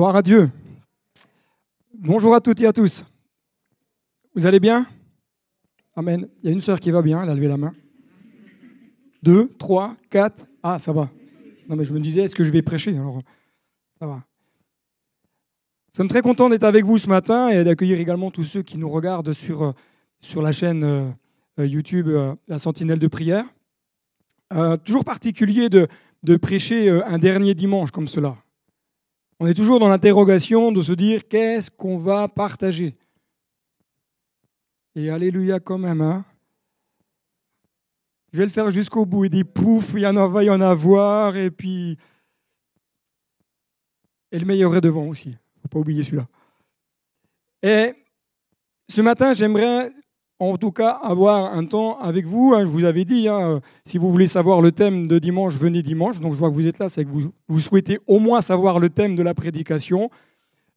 Gloire à Dieu. Bonjour à toutes et à tous. Vous allez bien? Amen. Il y a une sœur qui va bien, elle a levé la main. Deux, trois, quatre. Ah, ça va. Non, mais je me disais, est-ce que je vais prêcher? Alors, ça va. Nous sommes très contents d'être avec vous ce matin et d'accueillir également tous ceux qui nous regardent sur, euh, la chaîne euh, euh, YouTube La Sentinelle de prière. toujours particulier de prêcher un dernier dimanche comme cela. On est toujours dans l'interrogation de se dire qu'est-ce qu'on va partager? Et alléluia quand même. Hein je vais le faire jusqu'au bout. Et des poufs, il y en va y en avoir. Et puis. Et le meilleur est devant aussi. Il ne faut pas oublier celui-là. Et ce matin, j'aimerais en tout cas avoir un temps avec vous. Hein. je vous avais dit, hein, si vous voulez savoir le thème de dimanche, venez dimanche. Donc je vois que vous êtes là, c'est que vous, vous souhaitez au moins savoir le thème de la prédication.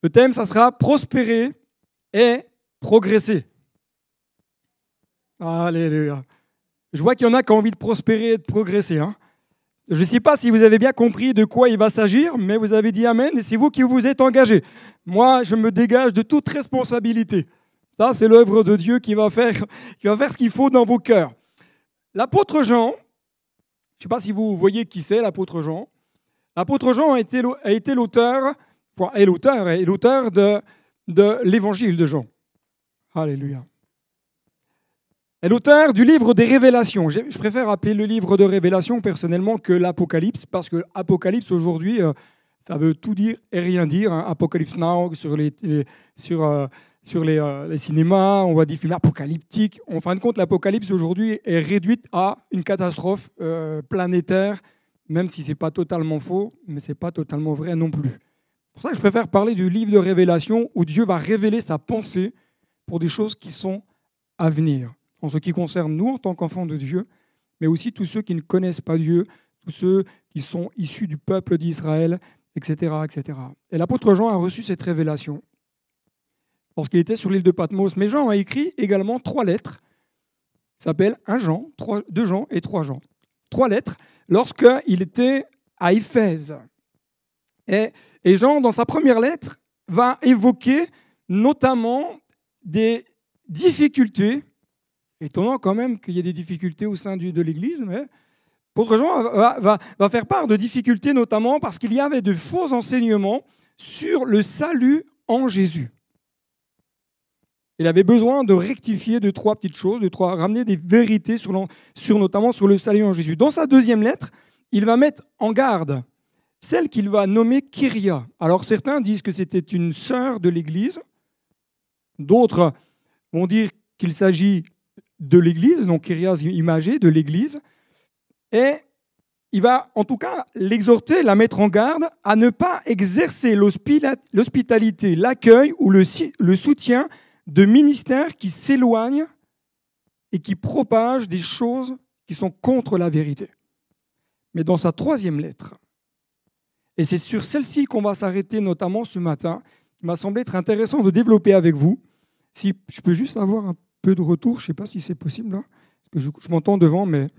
Le thème, ça sera prospérer et progresser. Alléluia. Je vois qu'il y en a qui ont envie de prospérer et de progresser. Hein. Je ne sais pas si vous avez bien compris de quoi il va s'agir, mais vous avez dit Amen et c'est vous qui vous êtes engagé. Moi, je me dégage de toute responsabilité. Ça, c'est l'œuvre de Dieu qui va faire, qui va faire ce qu'il faut dans vos cœurs. L'apôtre Jean, je ne sais pas si vous voyez qui c'est l'apôtre Jean. L'apôtre Jean a été, l'auteur, est l'auteur, est l'auteur de, l'évangile de Jean. Alléluia. Est l'auteur du livre des révélations. Je préfère appeler le livre de révélations personnellement que l'Apocalypse, parce que l'Apocalypse aujourd'hui, euh, ça veut tout dire et rien dire. Hein. Apocalypse Now sur les, sur, euh, sur euh, les, cinémas, on voit des films apocalyptiques. En fin de compte, l'apocalypse aujourd'hui est réduite à une catastrophe euh, planétaire, même si ce n'est pas totalement faux, mais ce n'est pas totalement vrai non plus. C'est pour ça que je préfère parler du livre de révélation où Dieu va révéler sa pensée pour des choses qui sont à venir, en ce qui concerne nous en tant qu'enfants de Dieu, mais aussi tous ceux qui ne connaissent pas Dieu, tous ceux qui sont issus du peuple d'Israël, etc., etc. Et l'apôtre Jean a reçu cette révélation lorsqu'il était sur l'île de Patmos. Mais Jean a écrit également trois lettres, qui s'appellent un Jean, deux Jean et trois Jean. Trois lettres lorsqu'il était à Éphèse. Et, Jean, dans sa première lettre, va évoquer notamment des difficultés. Étonnant quand même qu'il y ait des difficultés au sein de l'Église, mais L'apôtre Jean va, faire part de difficultés, notamment parce qu'il y avait de faux enseignements sur le salut en Jésus. Il avait besoin de rectifier de trois petites choses, de trois, ramener des vérités sur, notamment sur le salut en Jésus. Dans sa deuxième lettre, il va mettre en garde celle qu'il va nommer Kyria. Alors certains disent que c'était une sœur de l'Église, d'autres vont dire qu'il s'agit de l'Église, donc Kyria imagée de l'Église, et il va en tout cas l'exhorter, la mettre en garde à ne pas exercer l'hospitalité, l'accueil ou le soutien de ministères qui s'éloignent et qui propagent des choses qui sont contre la vérité. Mais dans sa troisième lettre, et c'est sur celle-ci qu'on va s'arrêter notamment ce matin, il m'a semblé être intéressant de développer avec vous. Si je peux juste avoir un peu de retour, je ne sais pas si c'est possible, là, je, je m'entends devant, mais...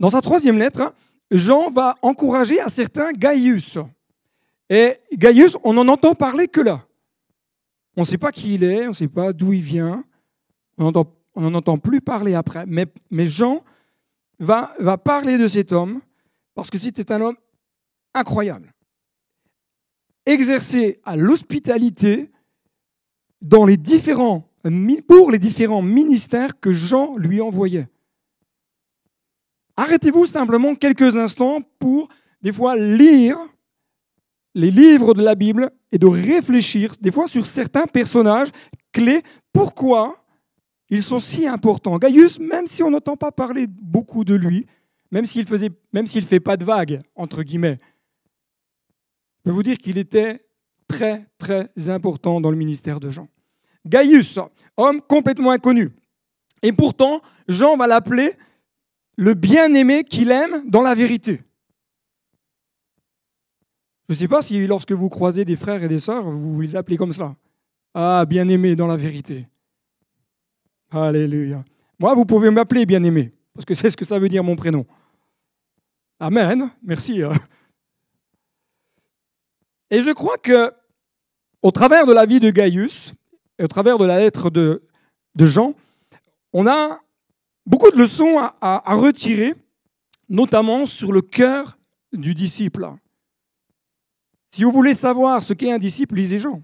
Dans sa troisième lettre, Jean va encourager à certains Gaius. Et Gaius, on n'en entend parler que là. On ne sait pas qui il est, on ne sait pas d'où il vient, on n'en entend plus parler après. Mais, Jean va, parler de cet homme parce que c'était un homme incroyable. Exercé à l'hospitalité pour les différents ministères que Jean lui envoyait. Arrêtez-vous simplement quelques instants pour des fois lire les livres de la Bible et de réfléchir des fois sur certains personnages clés. Pourquoi ils sont si importants? Gaius, même si on n'entend pas parler beaucoup de lui, même s'il faisait, même s'il fait pas de vagues entre guillemets, je peux vous dire qu'il était très très important dans le ministère de Jean. Gaius, homme complètement inconnu, et pourtant Jean va l'appeler le bien-aimé qu'il aime dans la vérité. Je ne sais pas si lorsque vous croisez des frères et des sœurs, vous les appelez comme cela. Ah, bien-aimé dans la vérité. Alléluia. Moi, vous pouvez m'appeler bien-aimé, parce que c'est ce que ça veut dire mon prénom. Amen. Merci. Hein. Et je crois que, au travers de la vie de Gaius, et au travers de la lettre de, Jean, on a beaucoup de leçons à retirer, notamment sur le cœur du disciple. Si vous voulez savoir ce qu'est un disciple, lisez Jean.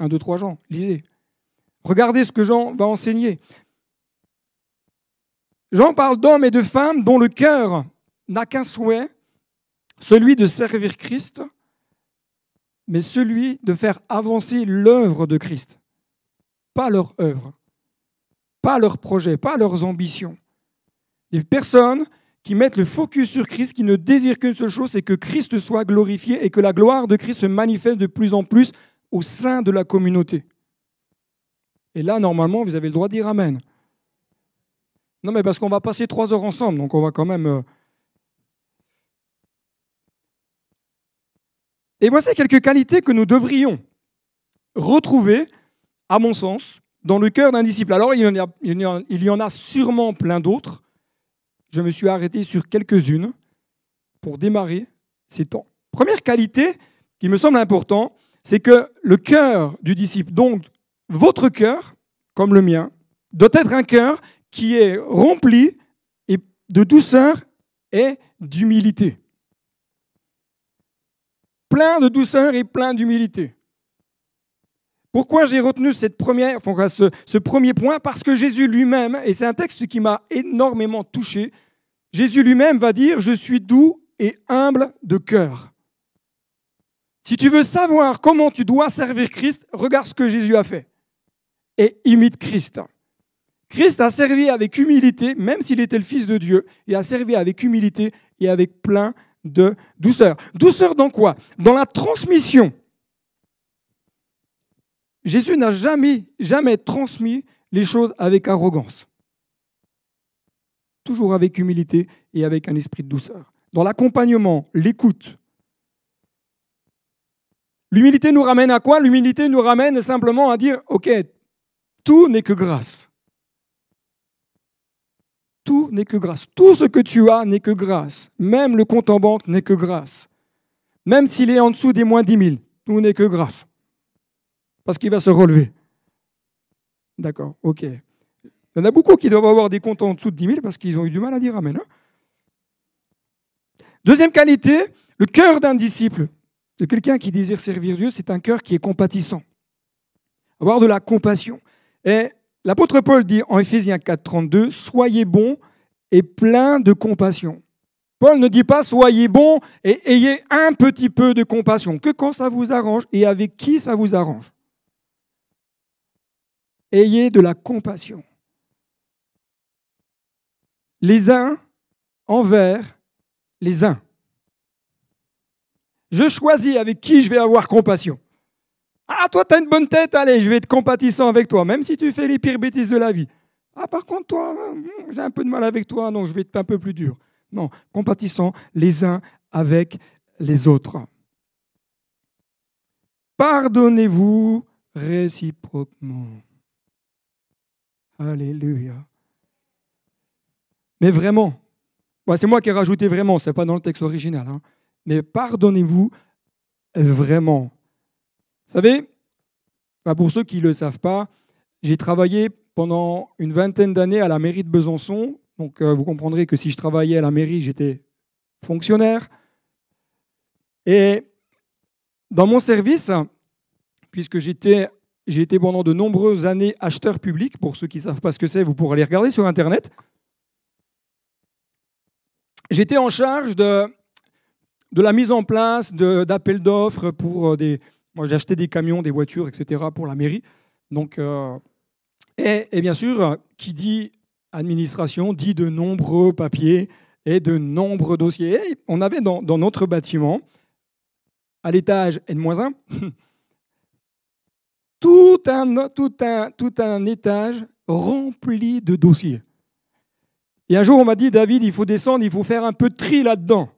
Un, deux, trois Jean, lisez. Regardez ce que Jean va enseigner. Jean parle d'hommes et de femmes dont le cœur n'a qu'un souhait, celui de servir Christ, mais celui de faire avancer l'œuvre de Christ, pas leur œuvre, pas leur projet, pas leurs ambitions. Des personnes qui mettent le focus sur Christ, qui ne désirent qu'une seule chose, c'est que Christ soit glorifié et que la gloire de Christ se manifeste de plus en plus au sein de la communauté. Et là, normalement, vous avez le droit de dire Amen. Non, mais parce qu'on va passer trois heures ensemble, donc on va quand même... Euh, et voici quelques qualités que nous devrions retrouver, à mon sens, dans le cœur d'un disciple. Alors, il y en a, il y en a sûrement plein d'autres, je me suis arrêté sur quelques-unes pour démarrer ces temps. Première qualité qui me semble importante, c'est que le cœur du disciple, donc votre cœur, comme le mien, doit être un cœur qui est rempli de douceur et d'humilité. Plein de douceur et plein d'humilité. Pourquoi j'ai retenu ce, premier point? Parce que Jésus lui-même, et c'est un texte qui m'a énormément touché, Jésus lui-même va dire, je suis doux et humble de cœur. Si tu veux savoir comment tu dois servir Christ, regarde ce que Jésus a fait et imite Christ. Christ a servi avec humilité, même s'il était le Fils de Dieu, il a servi avec humilité et avec plein de douceur. Douceur dans quoi? Dans la transmission Jésus n'a jamais, jamais transmis les choses avec arrogance. Toujours avec humilité et avec un esprit de douceur. Dans l'accompagnement, l'écoute. L'humilité nous ramène à quoi? L'humilité nous ramène simplement à dire, OK, tout n'est que grâce. Tout n'est que grâce. Tout ce que tu as n'est que grâce. Même le compte en banque n'est que grâce. Même s'il est en dessous des moins 10 000, tout n'est que grâce parce qu'il va se relever. D'accord, ok. Il y en a beaucoup qui doivent avoir des comptes en dessous de 10 000 parce qu'ils ont eu du mal à dire Amen. Hein. Deuxième qualité, le cœur d'un disciple, de quelqu'un qui désire servir Dieu, c'est un cœur qui est compatissant. Avoir de la compassion. Et l'apôtre Paul dit en Éphésiens 4, 32, Soyez bons et pleins de compassion. Paul ne dit pas soyez bons et ayez un petit peu de compassion, que quand ça vous arrange et avec qui ça vous arrange ayez de la compassion. Les uns envers les uns. Je choisis avec qui je vais avoir compassion. Ah, toi, tu as une bonne tête, allez, je vais être compatissant avec toi, même si tu fais les pires bêtises de la vie. Ah, par contre, toi, hmm, j'ai un peu de mal avec toi, non, je vais être un peu plus dur. Non, compatissant les uns avec les autres. Pardonnez-vous réciproquement. Alléluia. Mais vraiment, c'est moi qui ai rajouté vraiment, ce n'est pas dans le texte original. Hein. Mais pardonnez-vous vraiment. Vous savez, bah, pour ceux qui ne le savent pas, j'ai travaillé pendant une vingtaine d'années à la mairie de Besançon. Donc euh, vous comprendrez que si je travaillais à la mairie, j'étais fonctionnaire. Et dans mon service, puisque j'étais j'ai été pendant de nombreuses années acheteur public. Pour ceux qui ne savent pas ce que c'est, vous pourrez aller regarder sur Internet. J'étais en charge de, la mise en place d'appels d'offres pour euh, des... Moi, j'achetais des camions, des voitures, etc. pour la mairie. Donc, euh, et, bien sûr, qui dit administration dit de nombreux papiers et de nombreux dossiers. Et on avait dans, dans notre bâtiment, à l'étage N-1, tout un, tout, un, tout un étage rempli de dossiers. Et un jour, on m'a dit, David, il faut descendre, il faut faire un peu de tri là-dedans.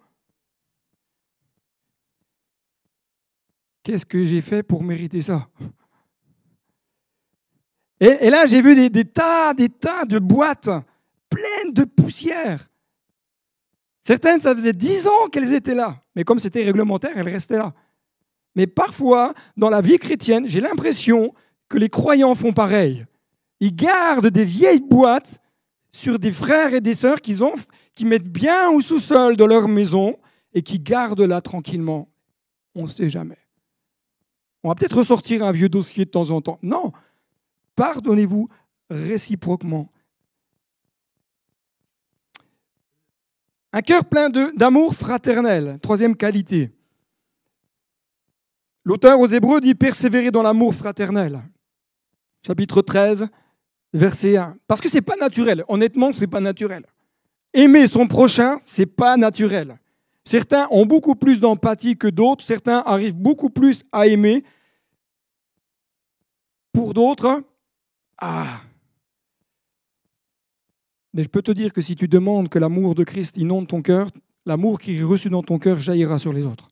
Qu'est-ce que j'ai fait pour mériter ça? Et, là, j'ai vu des, des, tas, des tas de boîtes pleines de poussière. Certaines, ça faisait dix ans qu'elles étaient là. Mais comme c'était réglementaire, elles restaient là. Mais parfois, dans la vie chrétienne, j'ai l'impression que les croyants font pareil. Ils gardent des vieilles boîtes sur des frères et des sœurs qu'ils qui mettent bien au sous-sol de leur maison et qui gardent là tranquillement. On ne sait jamais. On va peut-être ressortir un vieux dossier de temps en temps. Non, pardonnez-vous réciproquement. Un cœur plein d'amour fraternel, troisième qualité. L'auteur aux Hébreux dit persévérer dans l'amour fraternel. Chapitre 13, verset 1. Parce que ce n'est pas naturel. Honnêtement, ce n'est pas naturel. Aimer son prochain, ce n'est pas naturel. Certains ont beaucoup plus d'empathie que d'autres, certains arrivent beaucoup plus à aimer. Pour d'autres, ah. Mais je peux te dire que si tu demandes que l'amour de Christ inonde ton cœur, l'amour qui est reçu dans ton cœur jaillira sur les autres.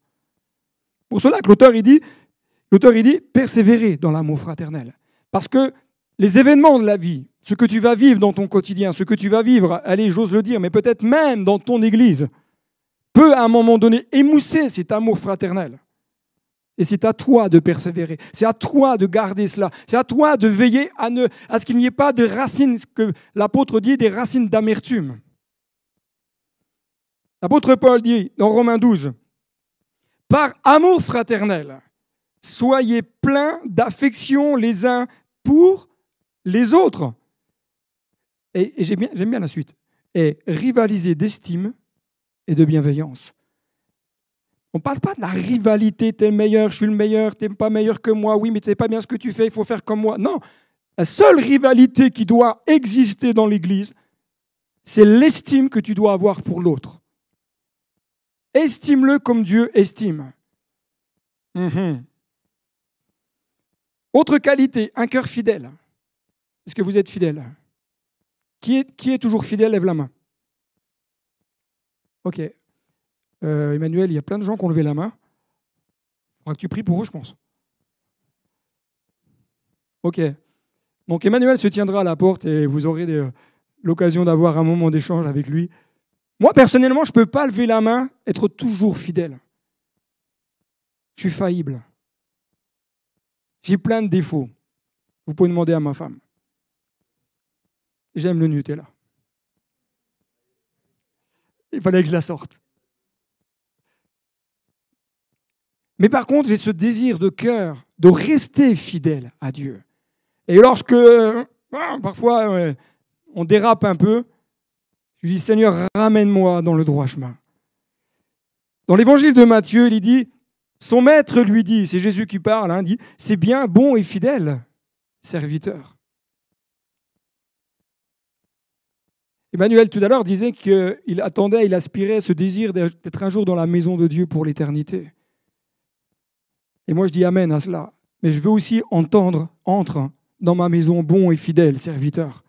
Pour cela que l'auteur il dit, persévérer dans l'amour fraternel. Parce que les événements de la vie, ce que tu vas vivre dans ton quotidien, ce que tu vas vivre, allez, j'ose le dire, mais peut-être même dans ton église, peut à un moment donné émousser cet amour fraternel. Et c'est à toi de persévérer, c'est à toi de garder cela, c'est à toi de veiller à, ne, à ce qu'il n'y ait pas de racines, ce que l'apôtre dit, des racines d'amertume. L'apôtre Paul dit dans Romains 12, par amour fraternel, soyez pleins d'affection les uns pour les autres. Et, j'aime bien, la suite. Et rivaliser d'estime et de bienveillance. On ne parle pas de la rivalité, t'es le meilleur, je suis le meilleur, t'es pas meilleur que moi, oui, mais tu sais pas bien ce que tu fais, il faut faire comme moi. Non, la seule rivalité qui doit exister dans l'Église, c'est l'estime que tu dois avoir pour l'autre. Estime-le comme Dieu estime. Mhm. Autre qualité, un cœur fidèle. Est-ce que vous êtes fidèle? Qui est, toujours fidèle? Lève la main. Ok. Euh, Emmanuel, il y a plein de gens qui ont levé la main. Il faudra que tu pries pour eux, je pense. Ok. Donc Emmanuel se tiendra à la porte et vous aurez euh, l'occasion d'avoir un moment d'échange avec lui. Moi, personnellement, je ne peux pas lever la main, être toujours fidèle. Je suis faillible. J'ai plein de défauts. Vous pouvez demander à ma femme. J'aime le Nutella. Il fallait que je la sorte. Mais par contre, j'ai ce désir de cœur de rester fidèle à Dieu. Et lorsque ah, parfois on dérape un peu, je dis Seigneur, ramène-moi dans le droit chemin. Dans l'évangile de Matthieu, il dit son maître lui dit, c'est Jésus qui parle, hein, dit, c'est bien, bon et fidèle serviteur. Emmanuel tout à l'heure disait qu'il attendait, il aspirait ce désir d'être un jour dans la maison de Dieu pour l'éternité. Et moi je dis Amen à cela. Mais je veux aussi entendre, entre dans ma maison, bon et fidèle serviteur.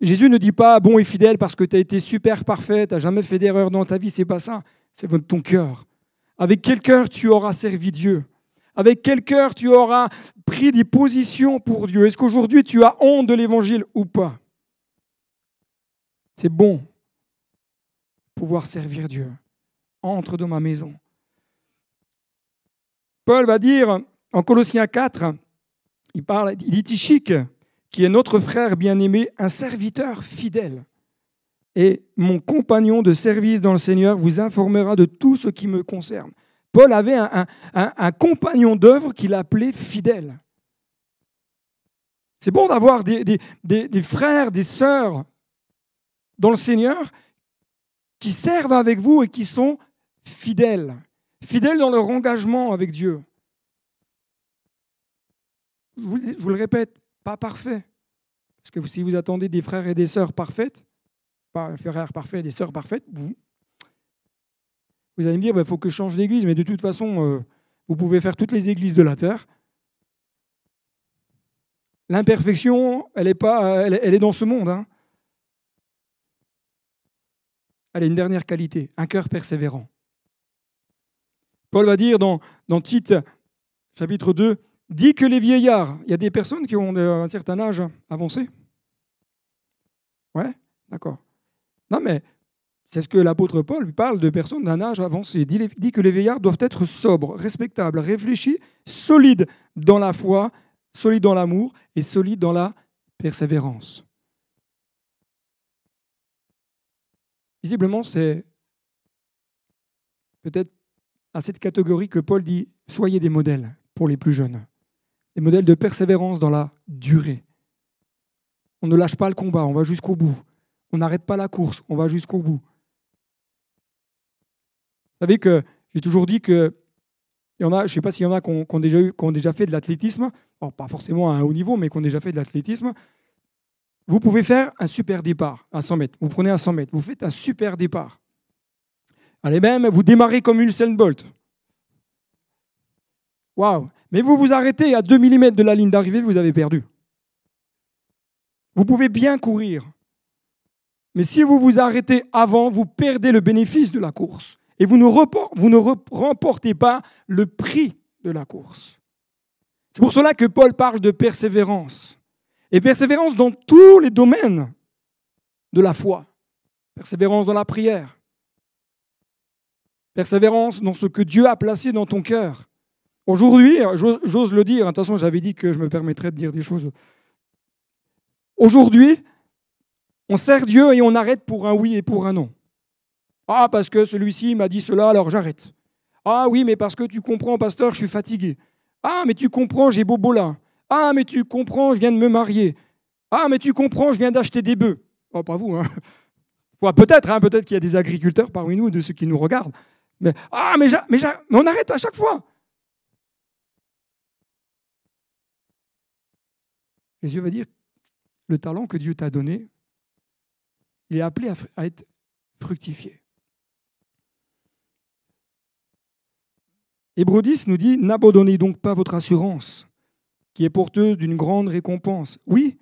Jésus ne dit pas bon et fidèle parce que tu as été super parfait, tu n'as jamais fait d'erreur dans ta vie, c'est pas ça, c'est ton cœur. Avec quel cœur tu auras servi Dieu? Avec quel cœur tu auras pris des positions pour Dieu? Est-ce qu'aujourd'hui tu as honte de l'évangile ou pas? C'est bon pouvoir servir Dieu. Entre dans ma maison. Paul va dire en Colossiens 4, il parle, il dit Tichique, qui est notre frère bien-aimé, un serviteur fidèle et mon compagnon de service dans le Seigneur vous informera de tout ce qui me concerne. Paul avait un, compagnon d'œuvre qu'il appelait fidèle. C'est bon d'avoir des, des, frères, des sœurs dans le Seigneur qui servent avec vous et qui sont fidèles, fidèles dans leur engagement avec Dieu. Je vous, le répète, pas parfait. Parce que si vous attendez des frères et des sœurs parfaites, frères parfaits, des sœurs parfaites, vous, vous allez me dire, il bah, faut que je change d'église, mais de toute façon, euh, vous pouvez faire toutes les églises de la terre. L'imperfection, elle est, pas, elle, est dans ce monde. Hein. Elle a une dernière qualité, un cœur persévérant. Paul va dire dans, dans Tite, chapitre 2, dit que les vieillards, il y a des personnes qui ont un certain âge avancé. Ouais, d'accord. Non, mais C'est ce que l'apôtre Paul parle de personnes d'un âge avancé. Il dit que les vieillards doivent être sobres, respectables, réfléchis, solides dans la foi, solides dans l'amour et solides dans la persévérance. Visiblement, c'est peut-être à cette catégorie que Paul dit soyez des modèles pour les plus jeunes, des modèles de persévérance dans la durée. On ne lâche pas le combat, on va jusqu'au bout. On n'arrête pas la course, on va jusqu'au bout. Vous savez que j'ai toujours dit que il y en a, je ne sais pas s'il y en a qui ont, déjà, eu, déjà fait de l'athlétisme, pas forcément à un haut niveau, mais qui ont déjà fait de l'athlétisme. Vous pouvez faire un super départ à 100 mètres. Vous prenez un 100 mètres, vous faites un super départ. Allez même, vous démarrez comme Usain Bolt. Waouh Mais vous vous arrêtez à 2 mm de la ligne d'arrivée, vous avez perdu. Vous pouvez bien courir. Mais si vous vous arrêtez avant, vous perdez le bénéfice de la course. Et vous ne, vous ne remportez pas le prix de la course. C'est pour cela que Paul parle de persévérance. Et persévérance dans tous les domaines de la foi. Persévérance dans la prière. Persévérance dans ce que Dieu a placé dans ton cœur. Aujourd'hui, j'ose le dire, attention, j'avais dit que je me permettrais de dire des choses. Aujourd'hui, on sert Dieu et on arrête pour un oui et pour un non. Ah, parce que celui-ci m'a dit cela, alors j'arrête. Ah oui, mais parce que tu comprends, pasteur, je suis fatigué. Ah, mais tu comprends, j'ai bobo là. Ah, mais tu comprends, je viens de me marier. Ah, mais tu comprends, je viens d'acheter des bœufs. Oh, pas vous, hein. peut-être, hein, peut-être qu'il y a des agriculteurs parmi nous, de ceux qui nous regardent. Mais, ah, mais, mais, mais on arrête à chaque fois. Jésus va dire, le talent que Dieu t'a donné, il est appelé à être fructifié. Hébreu 10 nous dit N'abandonnez donc pas votre assurance, qui est porteuse d'une grande récompense. Oui,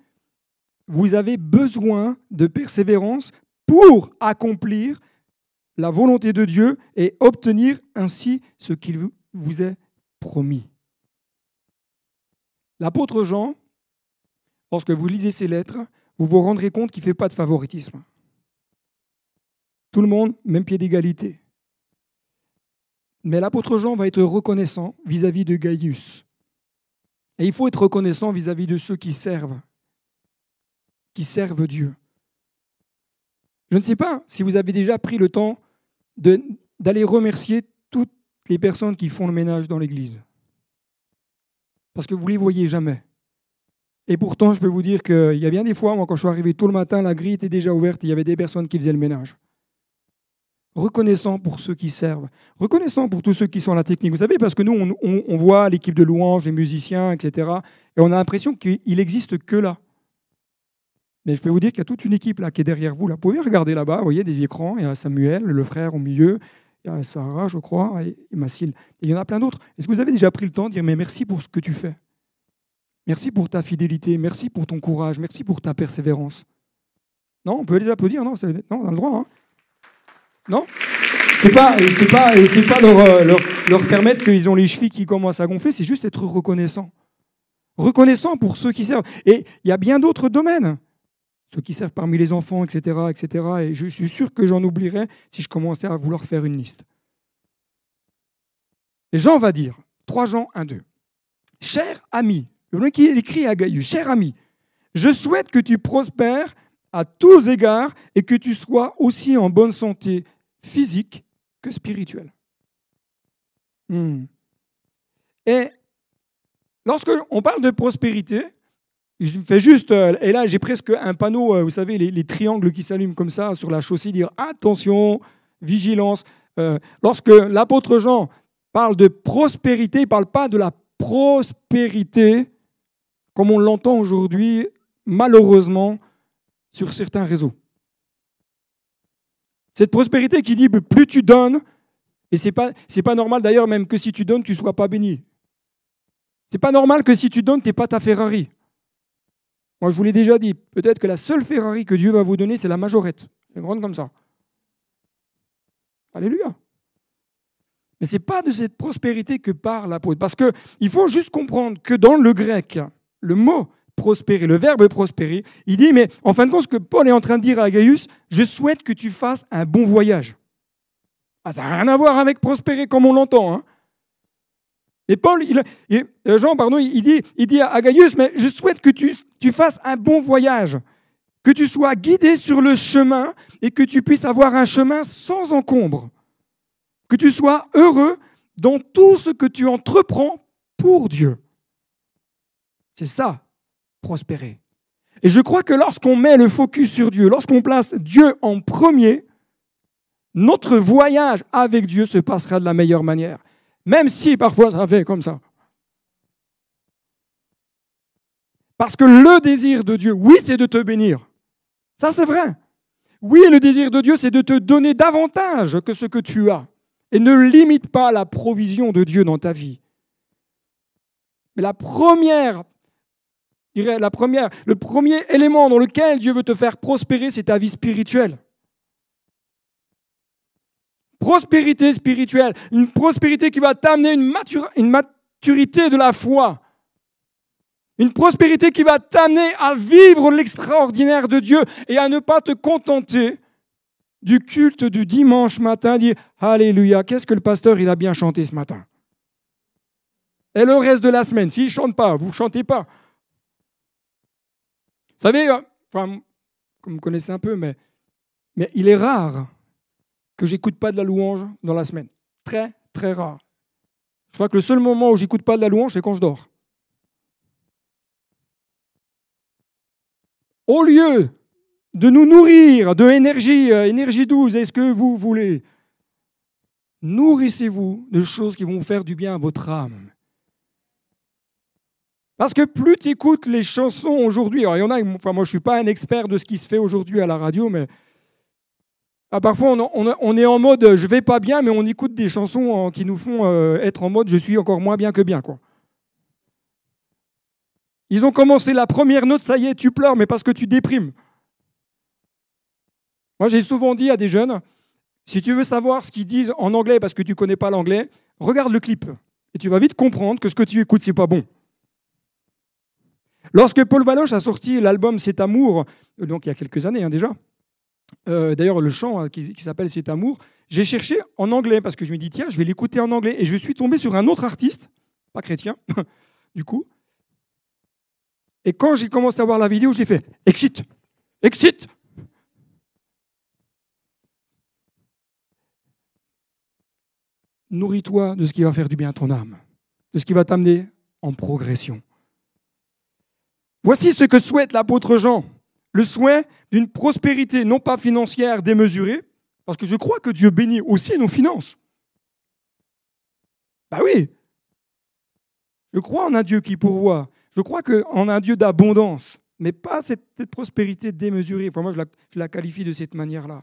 vous avez besoin de persévérance pour accomplir la volonté de Dieu et obtenir ainsi ce qu'il vous est promis. L'apôtre Jean, lorsque vous lisez ses lettres, vous vous rendrez compte qu'il ne fait pas de favoritisme. Tout le monde, même pied d'égalité. Mais l'apôtre Jean va être reconnaissant vis-à-vis de Gaius. Et il faut être reconnaissant vis-à-vis de ceux qui servent, qui servent Dieu. Je ne sais pas si vous avez déjà pris le temps d'aller remercier toutes les personnes qui font le ménage dans l'Église. Parce que vous ne les voyez jamais. Et pourtant, je peux vous dire qu'il y a bien des fois, moi, quand je suis arrivé tôt le matin, la grille était déjà ouverte, il y avait des personnes qui faisaient le ménage reconnaissant pour ceux qui servent, reconnaissant pour tous ceux qui sont à la technique. Vous savez, parce que nous, on, voit l'équipe de louanges, les musiciens, etc. Et on a l'impression qu'il n'existe que là. Mais je peux vous dire qu'il y a toute une équipe là qui est derrière vous. Là. Vous pouvez regarder là-bas, vous voyez des écrans, il y a Samuel, le frère au milieu, il y a Sarah, je crois, et Mathilde. Et il y en a plein d'autres. Est-ce que vous avez déjà pris le temps de dire mais merci pour ce que tu fais? Merci pour ta fidélité, merci pour ton courage, merci pour ta persévérance. Non, on peut les applaudir, non, non on a le droit. Hein non c'est pas, c'est pas, c'est pas leur, leur, leur permettre qu'ils ont les chevilles qui commencent à gonfler, c'est juste être reconnaissant. Reconnaissant pour ceux qui servent. Et il y a bien d'autres domaines. Ceux qui servent parmi les enfants, etc., etc. Et je suis sûr que j'en oublierais si je commençais à vouloir faire une liste. Et Jean va dire, 3 Jean 1, 2. Cher ami, le qui écrit à Gaïus, cher ami, je souhaite que tu prospères à tous égards et que tu sois aussi en bonne santé physique que spirituel. Hmm. Et lorsque on parle de prospérité, je fais juste, euh, et là j'ai presque un panneau, euh, vous savez, les, triangles qui s'allument comme ça sur la chaussée, dire attention, vigilance. Euh, lorsque l'apôtre Jean parle de prospérité, il ne parle pas de la prospérité comme on l'entend aujourd'hui, malheureusement, sur certains réseaux. Cette prospérité qui dit plus tu donnes, et ce n'est pas, normal d'ailleurs même que si tu donnes, tu ne sois pas béni. C'est pas normal que si tu donnes, tu n'es pas ta Ferrari. Moi, je vous l'ai déjà dit, peut-être que la seule Ferrari que Dieu va vous donner, c'est la majorette. Elle grande comme ça. Alléluia. Mais ce n'est pas de cette prospérité que parle l'apôtre. Parce qu'il faut juste comprendre que dans le grec, le mot prospérer, le verbe prospérer, il dit, mais en fin de compte, ce que Paul est en train de dire à Gaius, je souhaite que tu fasses un bon voyage. Ah, ça n'a rien à voir avec prospérer comme on l'entend. Hein. Et Paul, il, euh, Jean, pardon, il dit, il dit à Gaius, mais je souhaite que tu, tu fasses un bon voyage, que tu sois guidé sur le chemin et que tu puisses avoir un chemin sans encombre, que tu sois heureux dans tout ce que tu entreprends pour Dieu. C'est ça, prospérer. Et je crois que lorsqu'on met le focus sur Dieu, lorsqu'on place Dieu en premier, notre voyage avec Dieu se passera de la meilleure manière. Même si parfois ça fait comme ça. Parce que le désir de Dieu, oui, c'est de te bénir. Ça, c'est vrai. Oui, le désir de Dieu, c'est de te donner davantage que ce que tu as. Et ne limite pas la provision de Dieu dans ta vie. Mais la première, le premier élément dans lequel Dieu veut te faire prospérer, c'est ta vie spirituelle. Prospérité spirituelle, une prospérité qui va t'amener une, une maturité de la foi. Une prospérité qui va t'amener à vivre l'extraordinaire de Dieu et à ne pas te contenter du culte du dimanche matin, dire Alléluia, qu'est-ce que le pasteur a bien chanté ce matin Et le reste de la semaine, s'il ne chante pas, vous ne chantez pas. Vous savez, euh, enfin, comme vous connaissez un peu, mais, il est rare que j'écoute pas de la louange dans la semaine. Très, très rare. Je crois que le seul moment où j'écoute pas de la louange, c'est quand je dors. Au lieu de nous nourrir de énergie, euh, énergie douce, est-ce que vous voulez? Nourrissez-vous de choses qui vont faire du bien à votre âme. Parce que plus tu écoutes les chansons aujourd'hui, alors il y en a, enfin moi je ne suis pas un expert de ce qui se fait aujourd'hui à la radio, mais ah, parfois, on, est en mode je vais pas bien, mais on écoute des chansons qui nous font euh, être en mode je suis encore moins bien que bien. Quoi. Ils ont commencé la première note, ça y est, tu pleures, mais parce que tu déprimes. Moi, j'ai souvent dit à des jeunes si tu veux savoir ce qu'ils disent en anglais parce que tu ne connais pas l'anglais, regarde le clip. Et tu vas vite comprendre que ce que tu écoutes, c'est pas bon. Lorsque Paul Baloche a sorti l'album C'est Amour, donc il y a quelques années hein, déjà, euh, d'ailleurs, le chant hein, qui, s'appelle Cet amour, j'ai cherché en anglais parce que je me dis, tiens, je vais l'écouter en anglais. Et je suis tombé sur un autre artiste, pas chrétien, du coup. Et quand j'ai commencé à voir la vidéo, j'ai fait, excite, excite. Nourris-toi de ce qui va faire du bien à ton âme, de ce qui va t'amener en progression. Voici ce que souhaite l'apôtre Jean le souhait d'une prospérité non pas financière démesurée, parce que je crois que Dieu bénit aussi nos finances. Ben oui, je crois en un Dieu qui pourvoit, je crois en un Dieu d'abondance, mais pas cette, prospérité démesurée. moi, je la, je la qualifie de cette manière-là.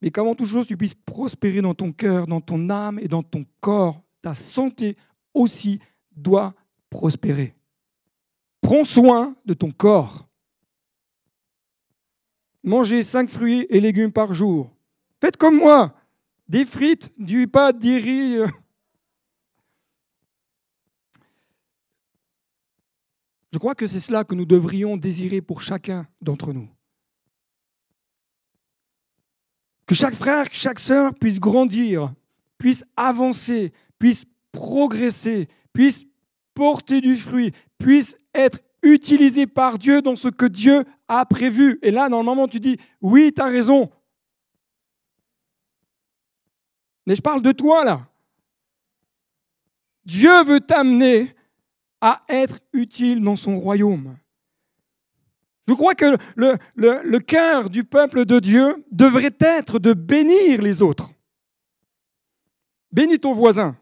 Mais qu'avant toute chose, tu puisses prospérer dans ton cœur, dans ton âme et dans ton corps. Ta santé aussi doit prospérer. Prends soin de ton corps. Mangez cinq fruits et légumes par jour. Faites comme moi, des frites, du pâte, des riz. Je crois que c'est cela que nous devrions désirer pour chacun d'entre nous. Que chaque frère, chaque sœur puisse grandir, puisse avancer, puisse progresser, puisse porter du fruit, puisse être utilisé par Dieu dans ce que Dieu a prévu. Et là, normalement, tu dis, oui, tu as raison. Mais je parle de toi, là. Dieu veut t'amener à être utile dans son royaume. Je crois que le, le, le cœur du peuple de Dieu devrait être de bénir les autres. Bénis ton voisin.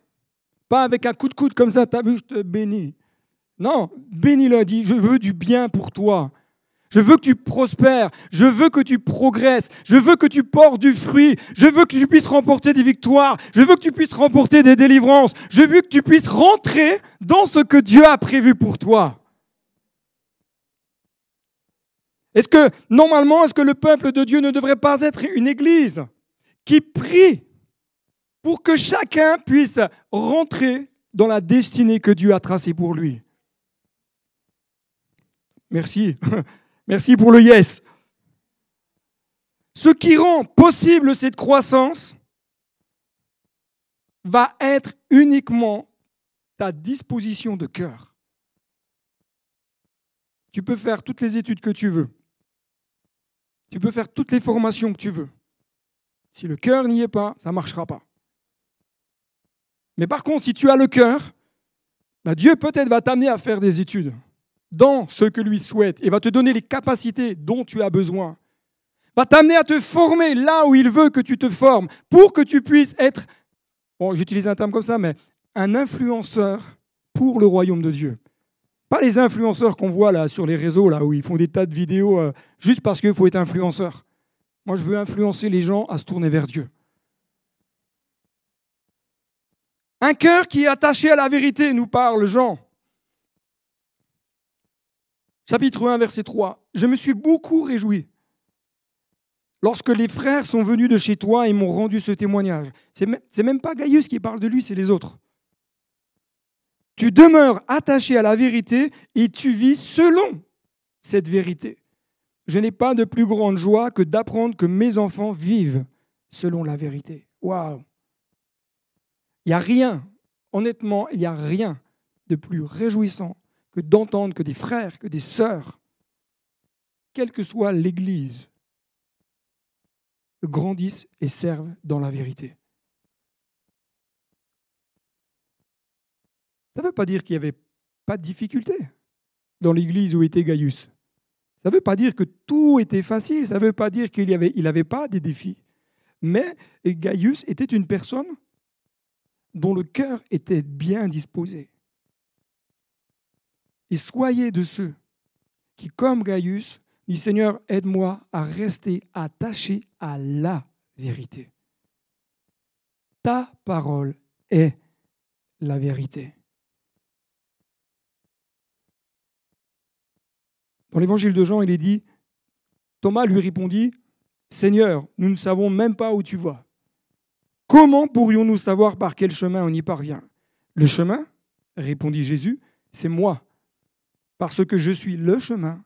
Pas avec un coup de coude comme ça, t'as vu, je te bénis. Non, bénis-le, dit, je veux du bien pour toi. Je veux que tu prospères. Je veux que tu progresses. Je veux que tu portes du fruit. Je veux que tu puisses remporter des victoires. Je veux que tu puisses remporter des délivrances. Je veux que tu puisses rentrer dans ce que Dieu a prévu pour toi. Est-ce que, normalement, est-ce que le peuple de Dieu ne devrait pas être une église qui prie pour que chacun puisse rentrer dans la destinée que Dieu a tracée pour lui Merci. Merci pour le yes. Ce qui rend possible cette croissance va être uniquement ta disposition de cœur. Tu peux faire toutes les études que tu veux. Tu peux faire toutes les formations que tu veux. Si le cœur n'y est pas, ça ne marchera pas. Mais par contre, si tu as le cœur, bah, Dieu peut-être va t'amener à faire des études dans ce que lui souhaite et va te donner les capacités dont tu as besoin. Va t'amener à te former là où il veut que tu te formes pour que tu puisses être, bon, j'utilise un terme comme ça, mais un influenceur pour le royaume de Dieu. Pas les influenceurs qu'on voit là sur les réseaux, là où ils font des tas de vidéos euh, juste parce qu'il faut être influenceur. Moi, je veux influencer les gens à se tourner vers Dieu. Un cœur qui est attaché à la vérité, nous parle Jean. Chapitre 1, verset 3. Je me suis beaucoup réjoui lorsque les frères sont venus de chez toi et m'ont rendu ce témoignage. C'est même, même pas Gaius qui parle de lui, c'est les autres. Tu demeures attaché à la vérité et tu vis selon cette vérité. Je n'ai pas de plus grande joie que d'apprendre que mes enfants vivent selon la vérité. Waouh Il n'y a rien, honnêtement, il n'y a rien de plus réjouissant que d'entendre que des frères, que des sœurs, quelle que soit l'Église, grandissent et servent dans la vérité. Ça ne veut pas dire qu'il n'y avait pas de difficulté dans l'Église où était Gaius. Ça ne veut pas dire que tout était facile, ça ne veut pas dire qu'il n'avait avait pas des défis. Mais Gaius était une personne dont le cœur était bien disposé. Et soyez de ceux qui, comme Gaius, disent Seigneur, aide-moi à rester attaché à la vérité. Ta parole est la vérité. Dans l'évangile de Jean, il est dit, Thomas lui répondit, Seigneur, nous ne savons même pas où tu vas. Comment pourrions-nous savoir par quel chemin on y parvient? Le chemin, répondit Jésus, c'est moi, parce que je suis le chemin,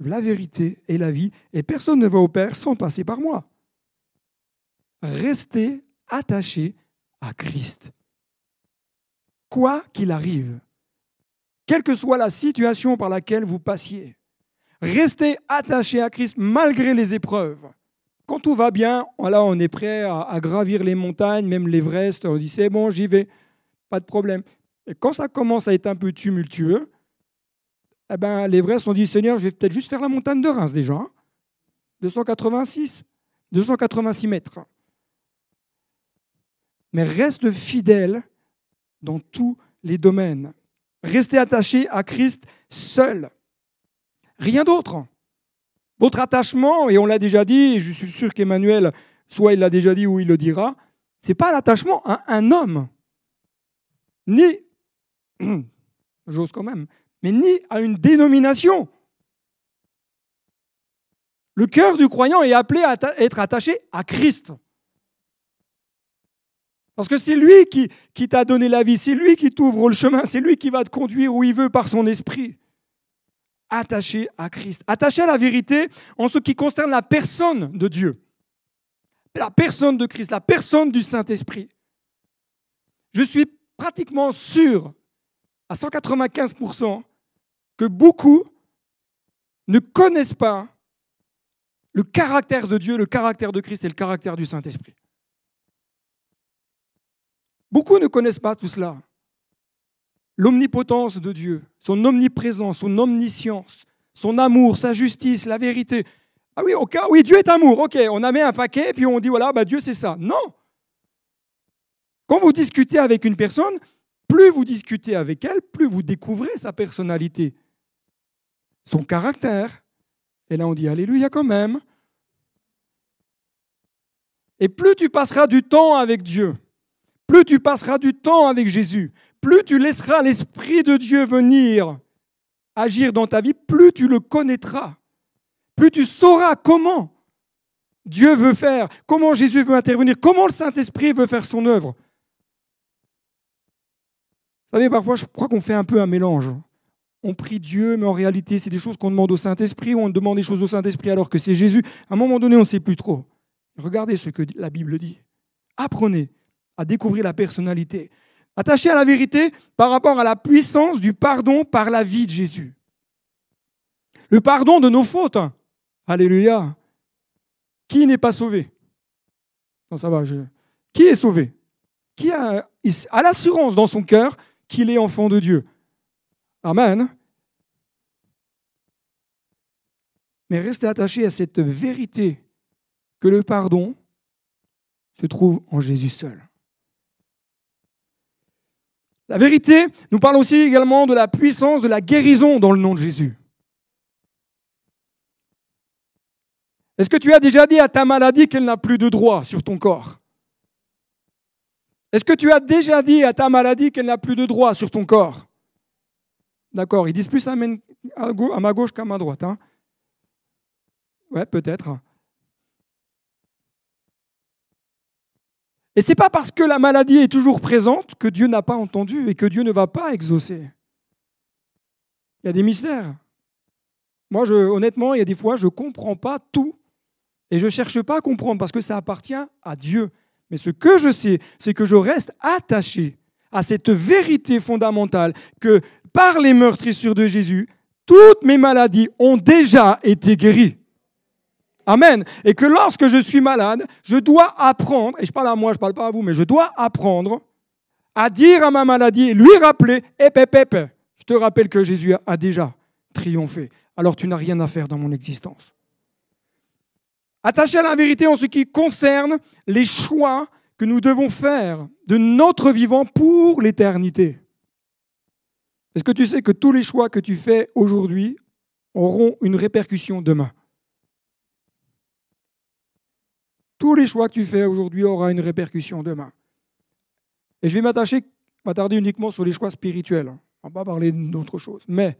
la vérité et la vie, et personne ne va au Père sans passer par moi. Restez attachés à Christ. Quoi qu'il arrive, quelle que soit la situation par laquelle vous passiez, Restez attachés à Christ malgré les épreuves. Quand tout va bien, on est prêt à, gravir les montagnes, même l'Everest, on dit c'est bon, j'y vais, pas de problème. Et quand ça commence à être un peu tumultueux, eh ben, l'Everest, on dit Seigneur, je vais peut-être juste faire la montagne de Reims déjà. 286, hein. 286 mètres. Mais reste fidèle dans tous les domaines. Restez attaché à Christ seul. Rien d'autre. Votre attachement, et on l'a déjà dit, et je suis sûr qu'Emmanuel, soit il l'a déjà dit ou il le dira, ce n'est pas l'attachement à un homme, ni, j'ose quand même, mais ni à une dénomination. Le cœur du croyant est appelé à être attaché à Christ. Parce que c'est lui qui, qui t'a donné la vie, c'est lui qui t'ouvre le chemin, c'est lui qui va te conduire où il veut par son esprit attaché à Christ, attaché à la vérité en ce qui concerne la personne de Dieu, la personne de Christ, la personne du Saint-Esprit. Je suis pratiquement sûr, à 195%, que beaucoup ne connaissent pas le caractère de Dieu, le caractère de Christ et le caractère du Saint-Esprit. Beaucoup ne connaissent pas tout cela l'omnipotence de Dieu, son omniprésence, son omniscience, son amour, sa justice, la vérité. Ah oui, ok, oui, Dieu est amour. Ok, on a mis un paquet et puis on dit voilà, bah Dieu c'est ça. Non. Quand vous discutez avec une personne, plus vous discutez avec elle, plus vous découvrez sa personnalité, son caractère. Et là on dit alléluia quand même. Et plus tu passeras du temps avec Dieu, plus tu passeras du temps avec Jésus, plus tu laisseras l'Esprit de Dieu venir agir dans ta vie, plus tu le connaîtras. Plus tu sauras comment Dieu veut faire, comment Jésus veut intervenir, comment le Saint-Esprit veut faire son œuvre. Vous savez, parfois, je crois qu'on fait un peu un mélange. on prie Dieu, mais en réalité, c'est des choses qu'on demande au Saint-Esprit, ou on demande des choses au Saint-Esprit alors que c'est Jésus. À un moment donné, on ne sait plus trop. Regardez ce que la Bible dit. Apprenez à découvrir la personnalité. Attachez à la vérité par rapport à la puissance du pardon par la vie de Jésus. Le pardon de nos fautes. Alléluia. Qui n'est pas sauvé? Non, ça va. Qui est sauvé? Qui a, a l'assurance dans son cœur qu'il est enfant de Dieu Amen. Mais restez attaché à cette vérité que le pardon se trouve en Jésus seul. La vérité nous parle aussi également de la puissance de la guérison dans le nom de Jésus. Est-ce que tu as déjà dit à ta maladie qu'elle n'a plus de droit sur ton corps? Est-ce que tu as déjà dit à ta maladie qu'elle n'a plus de droit sur ton corps? D'accord, ils disent plus à ma gauche qu'à ma droite. Hein ouais, peut-être. Et ce n'est pas parce que la maladie est toujours présente que Dieu n'a pas entendu et que Dieu ne va pas exaucer. Il y a des mystères. Moi, je, honnêtement, il y a des fois, je ne comprends pas tout. Et je ne cherche pas à comprendre parce que ça appartient à Dieu. Mais ce que je sais, c'est que je reste attaché à cette vérité fondamentale que par les meurtrissures de Jésus, toutes mes maladies ont déjà été guéries. Amen. Et que lorsque je suis malade, je dois apprendre, et je parle à moi, je ne parle pas à vous, mais je dois apprendre à dire à ma maladie lui rappeler, ép, je te rappelle que Jésus a déjà triomphé. Alors tu n'as rien à faire dans mon existence. Attaché à la vérité en ce qui concerne les choix que nous devons faire de notre vivant pour l'éternité. Est-ce que tu sais que tous les choix que tu fais aujourd'hui auront une répercussion demain? Tous les choix que tu fais aujourd'hui auront une répercussion demain. Et je vais m'attacher, m'attarder uniquement sur les choix spirituels. On ne va pas parler d'autre chose. Mais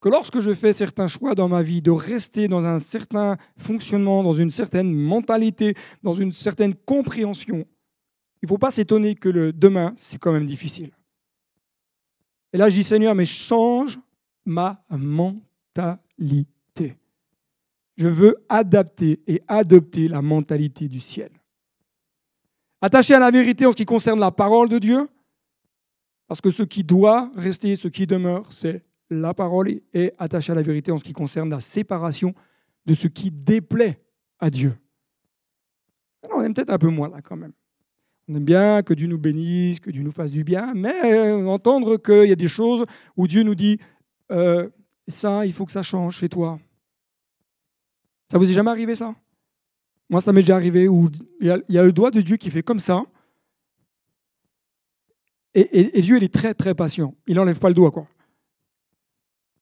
que lorsque je fais certains choix dans ma vie, de rester dans un certain fonctionnement, dans une certaine mentalité, dans une certaine compréhension, il ne faut pas s'étonner que le demain, c'est quand même difficile. Et là, je dis, Seigneur, mais change ma mentalité. Je veux adapter et adopter la mentalité du ciel. Attaché à la vérité en ce qui concerne la parole de Dieu, parce que ce qui doit rester, ce qui demeure, c'est la parole, et attaché à la vérité en ce qui concerne la séparation de ce qui déplaît à Dieu. Alors, on aime peut-être un peu moins là quand même. On aime bien que Dieu nous bénisse, que Dieu nous fasse du bien, mais euh, entendre qu'il y a des choses où Dieu nous dit euh, ça, il faut que ça change chez toi. Ça vous est jamais arrivé ça? Moi, ça m'est déjà arrivé où il y, a, le doigt de Dieu qui fait comme ça. Et, Dieu, il est très, très patient. Il n'enlève pas le doigt, quoi.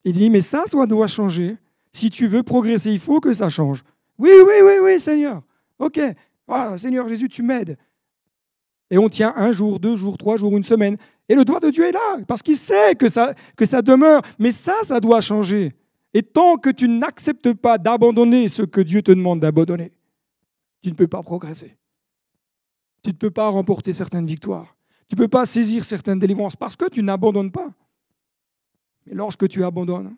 Il dit, mais ça, ça doit changer. Si tu veux progresser, il faut que ça change. Oui, oui, oui, oui, Seigneur. OK. Ah, Seigneur Jésus, tu m'aides. Et on tient un jour, deux jours, trois jours, une semaine. Et le doigt de Dieu est là, parce qu'il sait que ça, que ça demeure. Mais ça, ça doit changer. Et tant que tu n'acceptes pas d'abandonner ce que Dieu te demande d'abandonner, tu ne peux pas progresser. Tu ne peux pas remporter certaines victoires. Tu ne peux pas saisir certaines délivrances parce que tu n'abandonnes pas. Mais lorsque tu abandonnes,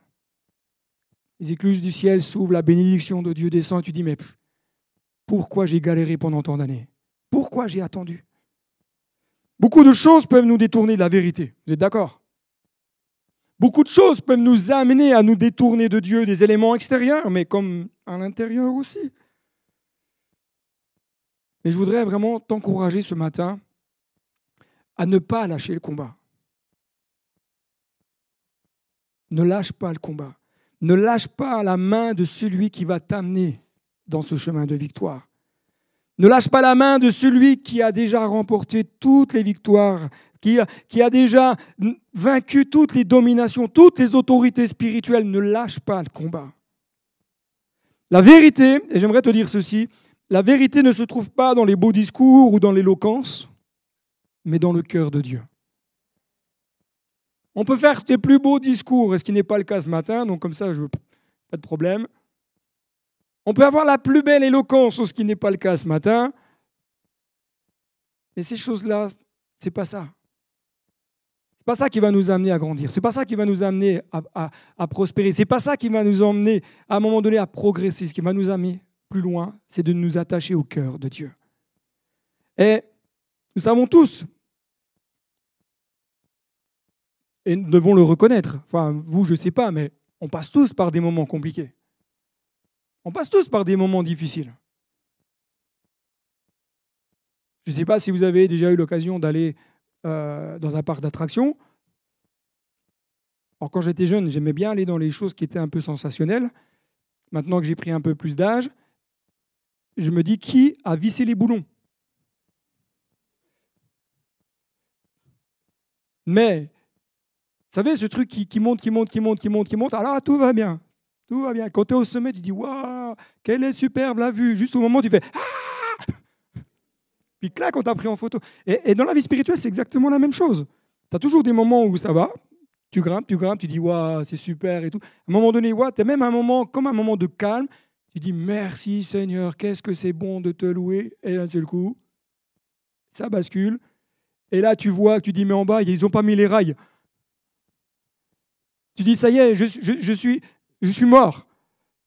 les écluses du ciel s'ouvrent, la bénédiction de Dieu descend et tu dis, mais pourquoi j'ai galéré pendant tant d'années? Pourquoi j'ai attendu? Beaucoup de choses peuvent nous détourner de la vérité. Vous êtes d'accord? Beaucoup de choses peuvent nous amener à nous détourner de Dieu, des éléments extérieurs, mais comme à l'intérieur aussi. Mais je voudrais vraiment t'encourager ce matin à ne pas lâcher le combat. Ne lâche pas le combat. Ne lâche pas la main de celui qui va t'amener dans ce chemin de victoire. Ne lâche pas la main de celui qui a déjà remporté toutes les victoires, qui a, déjà vaincu toutes les dominations, toutes les autorités spirituelles. Ne lâche pas le combat. La vérité, et j'aimerais te dire ceci, la vérité ne se trouve pas dans les beaux discours ou dans l'éloquence, mais dans le cœur de Dieu. On peut faire tes plus beaux discours, ce qui n'est pas le cas ce matin, donc comme ça, je pas de problème. On peut avoir la plus belle éloquence, ce qui n'est pas le cas ce matin. Mais ces choses-là, ce n'est pas ça. C'est pas ça qui va nous amener à grandir. C'est pas ça qui va nous amener à, à, à prospérer. C'est pas ça qui va nous emmener à un moment donné à progresser. Ce qui va nous amener plus loin, c'est de nous attacher au cœur de Dieu. Et nous savons tous, et nous devons le reconnaître, enfin vous, je ne sais pas, mais on passe tous par des moments compliqués. On passe tous par des moments difficiles. Je ne sais pas si vous avez déjà eu l'occasion d'aller euh, dans un parc d'attractions. Alors quand j'étais jeune, j'aimais bien aller dans les choses qui étaient un peu sensationnelles. Maintenant que j'ai pris un peu plus d'âge, je me dis qui a vissé les boulons? Mais, vous savez, ce truc qui, monte, qui monte, qui monte, qui monte, qui monte, alors tout va bien. Tout va bien. Quand tu es au sommet, tu dis Waouh, quelle est superbe la vue. Juste au moment tu fais Ah Puis clac, on t'a pris en photo. Et, dans la vie spirituelle, c'est exactement la même chose. Tu as toujours des moments où ça va, tu grimpes, tu grimpes, tu dis Waouh, c'est super et tout. À un moment donné, tu es même un moment, comme un moment de calme. Tu dis Merci Seigneur, qu'est-ce que c'est bon de te louer. Et d'un seul coup, ça bascule. Et là, tu vois, tu dis, mais en bas, ils n'ont pas mis les rails. Tu dis, ça y est, je, suis, je suis mort.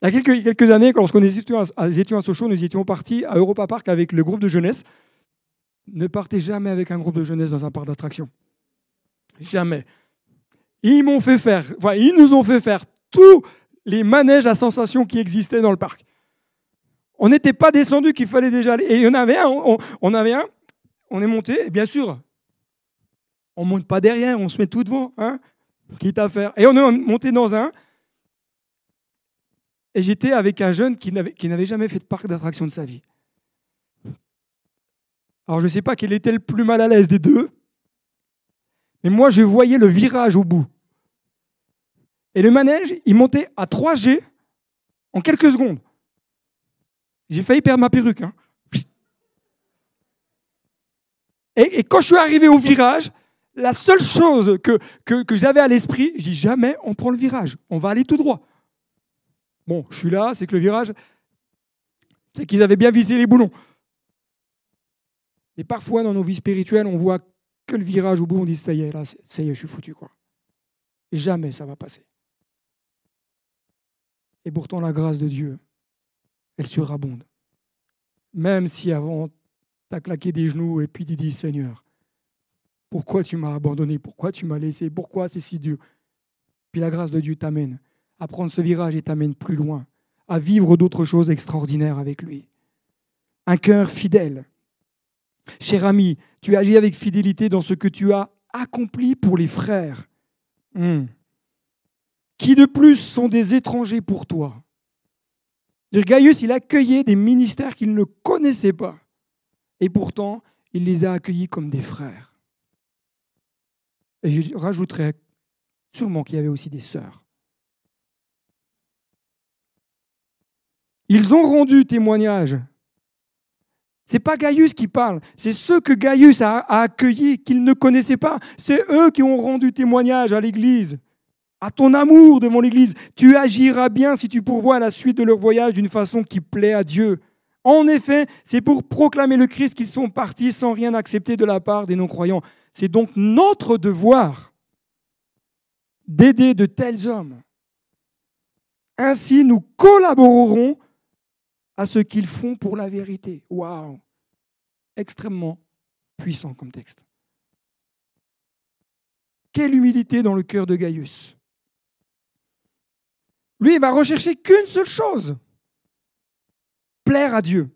Il y a quelques, quelques années, lorsqu'on étions à Sochaux, nous étions partis à Europa Park avec le groupe de jeunesse. Ne partez jamais avec un groupe de jeunesse dans un parc d'attractions. Jamais. Ils m'ont fait faire, enfin, ils nous ont fait faire tous les manèges à sensations qui existaient dans le parc. On n'était pas descendu qu'il fallait déjà aller. Et il y en avait un, on, on avait un, on est monté, et bien sûr, on ne monte pas derrière, on se met tout devant, hein quitte à faire. Et on est monté dans un. Et j'étais avec un jeune qui n'avait jamais fait de parc d'attraction de sa vie. Alors je ne sais pas quel était le plus mal à l'aise des deux, mais moi je voyais le virage au bout. Et le manège, il montait à 3G en quelques secondes. J'ai failli perdre ma perruque. Hein. Et, quand je suis arrivé au virage, la seule chose que, que, j'avais à l'esprit, je dis jamais on prend le virage, on va aller tout droit. Bon, je suis là, c'est que le virage, c'est qu'ils avaient bien visé les boulons. Mais parfois, dans nos vies spirituelles, on voit que le virage au bout, on dit ça y est, là, ça y est, je suis foutu. quoi. Jamais ça va passer. Et pourtant, la grâce de Dieu, elle surabonde. Même si avant, tu as claqué des genoux et puis tu dis Seigneur, pourquoi tu m'as abandonné? Pourquoi tu m'as laissé? Pourquoi c'est si dur? Puis la grâce de Dieu t'amène à prendre ce virage et t'amène plus loin, à vivre d'autres choses extraordinaires avec lui. Un cœur fidèle. Cher ami, tu agis avec fidélité dans ce que tu as accompli pour les frères. Hmm. Qui de plus sont des étrangers pour toi? Gaius, il accueillait des ministères qu'il ne connaissait pas. Et pourtant, il les a accueillis comme des frères. Et je rajouterais sûrement qu'il y avait aussi des sœurs. Ils ont rendu témoignage. C'est pas Gaius qui parle, c'est ceux que Gaius a, accueillis qu'il ne connaissait pas. C'est eux qui ont rendu témoignage à l'Église, à ton amour devant l'Église. Tu agiras bien si tu pourvois à la suite de leur voyage d'une façon qui plaît à Dieu. En effet, c'est pour proclamer le Christ qu'ils sont partis sans rien accepter de la part des non-croyants. C'est donc notre devoir d'aider de tels hommes. Ainsi, nous collaborerons à ce qu'ils font pour la vérité. Waouh Extrêmement puissant comme texte. Quelle humilité dans le cœur de Gaius. Lui, il va rechercher qu'une seule chose plaire à Dieu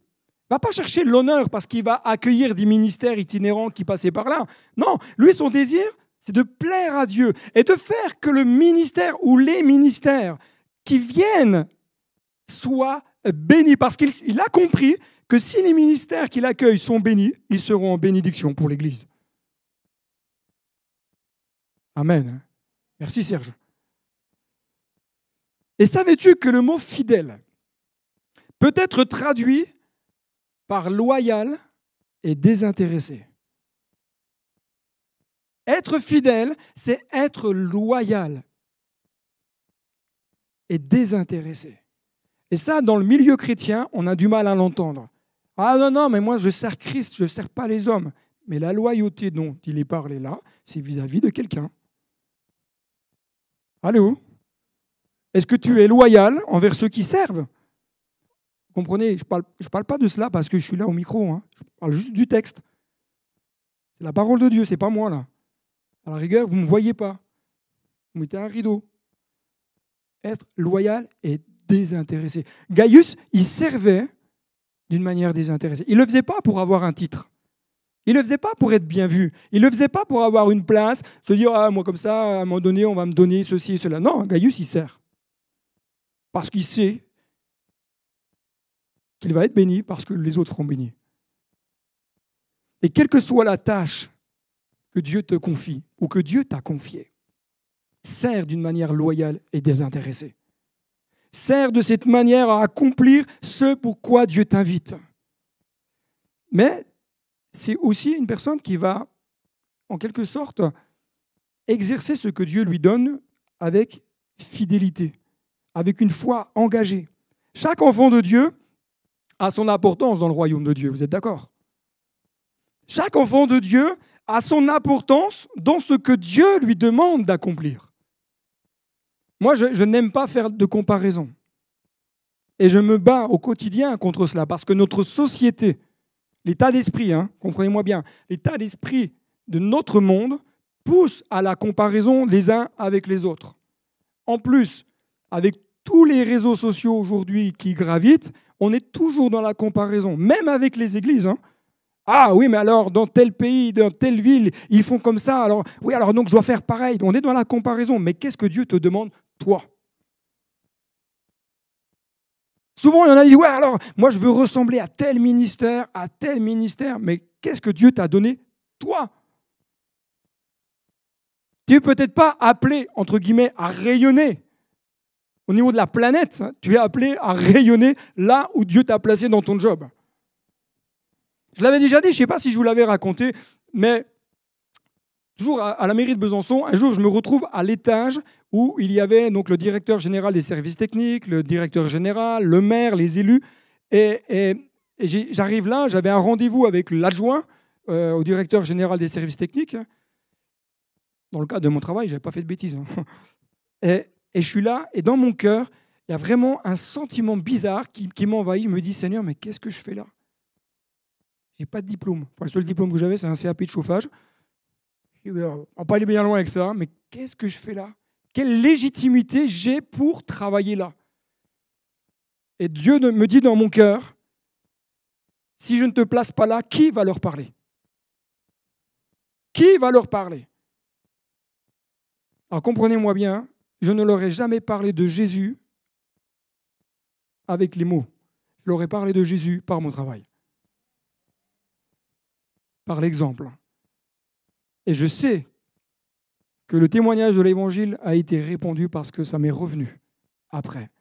va pas chercher l'honneur parce qu'il va accueillir des ministères itinérants qui passaient par là. Non, lui, son désir, c'est de plaire à Dieu et de faire que le ministère ou les ministères qui viennent soient bénis parce qu'il a compris que si les ministères qu'il accueille sont bénis, ils seront en bénédiction pour l'Église. Amen. Merci Serge. Et savais-tu que le mot fidèle peut être traduit par loyal et désintéressé? Être fidèle, c'est être loyal et désintéressé. Et ça, dans le milieu chrétien, on a du mal à l'entendre. Ah non, non, mais moi je sers Christ, je ne sers pas les hommes. Mais la loyauté dont il est parlé là, c'est vis-à-vis de quelqu'un. Allô? Est-ce que tu es loyal envers ceux qui servent? Vous comprenez Je ne parle, pas de cela parce que je suis là au micro. Hein. Je parle juste du texte. C'est la parole de Dieu, c'est pas moi là. À la rigueur, vous ne me voyez pas. Vous mettez un rideau. Être loyal et désintéressé. Gaius, il servait d'une manière désintéressée. Il ne le faisait pas pour avoir un titre. Il ne le faisait pas pour être bien vu. Il ne le faisait pas pour avoir une place, se dire, ah, moi comme ça, à un moment donné, on va me donner ceci et cela. Non, Gaius, il sert. Parce qu'il sait qu'il va être béni parce que les autres seront bénis. Et quelle que soit la tâche que Dieu te confie ou que Dieu t'a confiée, sert d'une manière loyale et désintéressée. Sert de cette manière à accomplir ce pour quoi Dieu t'invite. Mais c'est aussi une personne qui va, en quelque sorte, exercer ce que Dieu lui donne avec fidélité, avec une foi engagée. Chaque enfant de Dieu a son importance dans le royaume de Dieu, vous êtes d'accord? Chaque enfant de Dieu a son importance dans ce que Dieu lui demande d'accomplir. Moi, je, n'aime pas faire de comparaison. Et je me bats au quotidien contre cela, parce que notre société, l'état d'esprit, hein, comprenez-moi bien, l'état d'esprit de notre monde pousse à la comparaison les uns avec les autres. En plus, avec tous les réseaux sociaux aujourd'hui qui gravitent, on est toujours dans la comparaison, même avec les églises. Hein. Ah oui, mais alors dans tel pays, dans telle ville, ils font comme ça. Alors oui, alors donc je dois faire pareil. On est dans la comparaison. Mais qu'est-ce que Dieu te demande toi. Souvent, il y en a qui ouais, alors, moi, je veux ressembler à tel ministère, à tel ministère, mais qu'est-ce que Dieu t'a donné, toi? Tu n'es peut-être pas appelé, entre guillemets, à rayonner au niveau de la planète. Hein. Tu es appelé à rayonner là où Dieu t'a placé dans ton job. Je l'avais déjà dit, je ne sais pas si je vous l'avais raconté, mais toujours à la mairie de Besançon, un jour, je me retrouve à l'étage où il y avait donc le directeur général des services techniques, le directeur général, le maire, les élus. Et, j'arrive là, j'avais un rendez-vous avec l'adjoint euh, au directeur général des services techniques. Dans le cadre de mon travail, je n'avais pas fait de bêtises. Hein. Et, je suis là, et dans mon cœur, il y a vraiment un sentiment bizarre qui, m'envahit. Je me dis, Seigneur, mais qu'est-ce que je fais là? J'ai pas de diplôme. le seul diplôme que j'avais, c'est un CAP de chauffage. On va pas aller bien loin avec ça, mais qu'est-ce que je fais là? Quelle légitimité j'ai pour travailler là? Et Dieu me dit dans mon cœur, si je ne te place pas là, qui va leur parler? Qui va leur parler? Alors comprenez-moi bien, je ne leur ai jamais parlé de Jésus avec les mots. Je leur ai parlé de Jésus par mon travail, par l'exemple. Et je sais que le témoignage de l'Évangile a été répondu parce que ça m'est revenu après.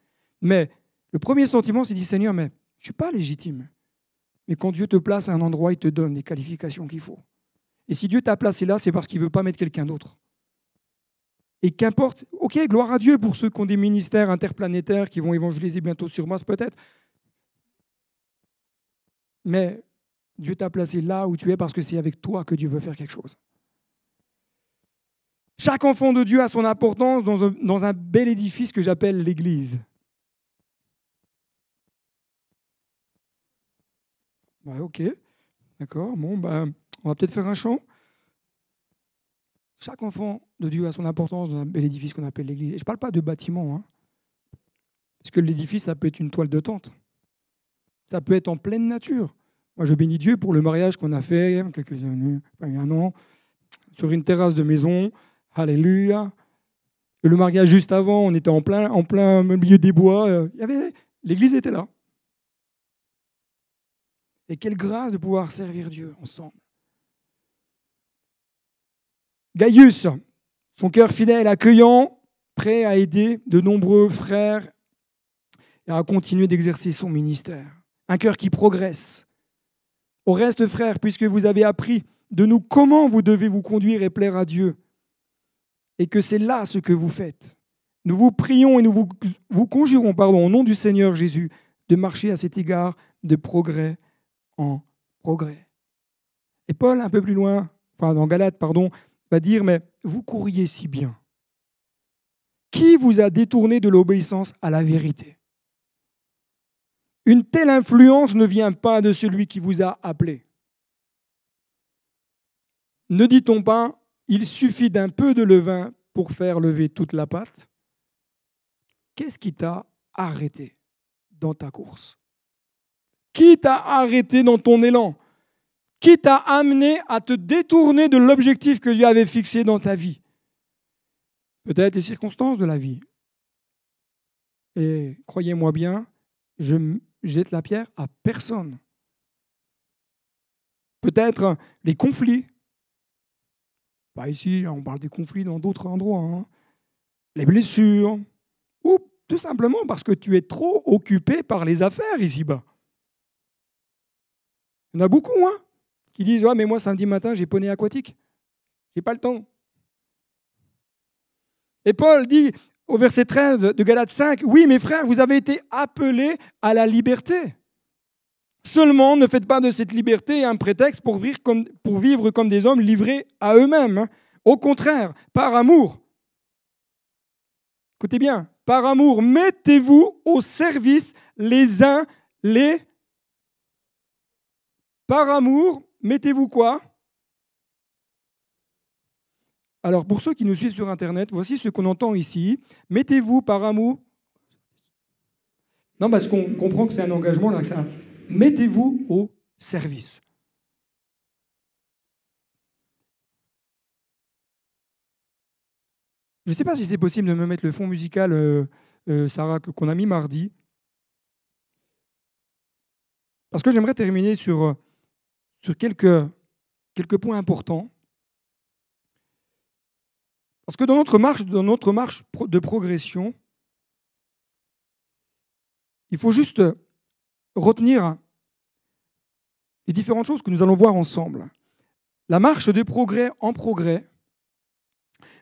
Mais le premier sentiment, c'est dit Seigneur, mais je ne suis pas légitime. Mais quand Dieu te place à un endroit, il te donne les qualifications qu'il faut. Et si Dieu t'a placé là, c'est parce qu'il ne veut pas mettre quelqu'un d'autre. Et qu'importe, ok, gloire à Dieu pour ceux qui ont des ministères interplanétaires qui vont évangéliser bientôt sur Mars peut-être. Mais Dieu t'a placé là où tu es parce que c'est avec toi que Dieu veut faire quelque chose. Chaque enfant de Dieu a son importance dans un, bel édifice que j'appelle l'Église. ok, d'accord, bon, ben, on va peut-être faire un chant. Chaque enfant de Dieu a son importance dans un bel édifice qu'on appelle l'Église. je ne parle pas de bâtiment, hein, parce que l'édifice, ça peut être une toile de tente. Ça peut être en pleine nature. Moi, je bénis Dieu pour le mariage qu'on a fait a quelques années, il y a un an, sur une terrasse de maison. Alléluia. Le mariage juste avant, on était en plein, en plein milieu des bois. Euh, y avait, l'église était là. Et quelle grâce de pouvoir servir Dieu ensemble. Gaius, son cœur fidèle, accueillant, prêt à aider de nombreux frères et à continuer d'exercer son ministère. Un cœur qui progresse. Au reste, frères, puisque vous avez appris de nous comment vous devez vous conduire et plaire à Dieu, et que c'est là ce que vous faites. Nous vous prions et nous vous, conjurons pardon, au nom du Seigneur Jésus de marcher à cet égard de progrès en progrès. Et Paul, un peu plus loin, enfin dans Galate, pardon, va dire, mais vous courriez si bien. Qui vous a détourné de l'obéissance à la vérité? Une telle influence ne vient pas de celui qui vous a appelé. Ne dit-on pas, il suffit d'un peu de levain pour faire lever toute la pâte Qu'est-ce qui t'a arrêté dans ta course? Qui t'a arrêté dans ton élan? Qui t'a amené à te détourner de l'objectif que Dieu avait fixé dans ta vie? Peut-être les circonstances de la vie. Et croyez-moi bien, je jette la pierre à personne. Peut-être les conflits. Pas ici, on parle des conflits dans d'autres endroits. Hein. Les blessures. Ou tout simplement parce que tu es trop occupé par les affaires ici-bas. Il y en a beaucoup, hein, qui disent Ouais, mais moi, samedi matin, j'ai poney aquatique. J'ai pas le temps. Et Paul dit au verset 13 de Galates 5 Oui, mes frères, vous avez été appelés à la liberté. Seulement, ne faites pas de cette liberté un prétexte pour vivre comme, des hommes livrés à eux-mêmes. Hein. Au contraire, par amour. Écoutez bien, par amour, mettez-vous au service les uns les... Par amour, mettez-vous quoi? Alors pour ceux qui nous suivent sur Internet, voici ce qu'on entend ici. Mettez-vous par amour. Non, parce qu'on comprend que c'est un engagement là. Ça... Mettez-vous au service. Je ne sais pas si c'est possible de me mettre le fond musical, euh, euh, Sarah, qu'on a mis mardi. Parce que j'aimerais terminer sur, euh, sur quelques, quelques points importants. Parce que dans notre marche, dans notre marche de progression, il faut juste retenir les différentes choses que nous allons voir ensemble. La marche de progrès en progrès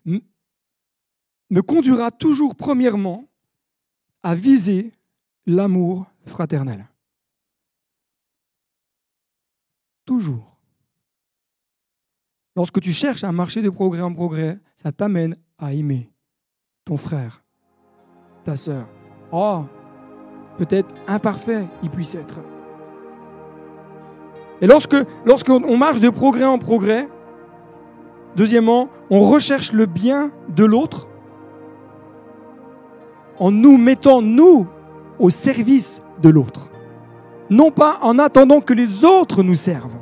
me conduira toujours premièrement à viser l'amour fraternel. Toujours. Lorsque tu cherches à marcher de progrès en progrès, ça t'amène à aimer ton frère, ta sœur. Oh, peut-être imparfait il puisse être. Et lorsque lorsqu'on marche de progrès en progrès, deuxièmement, on recherche le bien de l'autre en nous mettant, nous, au service de l'autre. Non pas en attendant que les autres nous servent,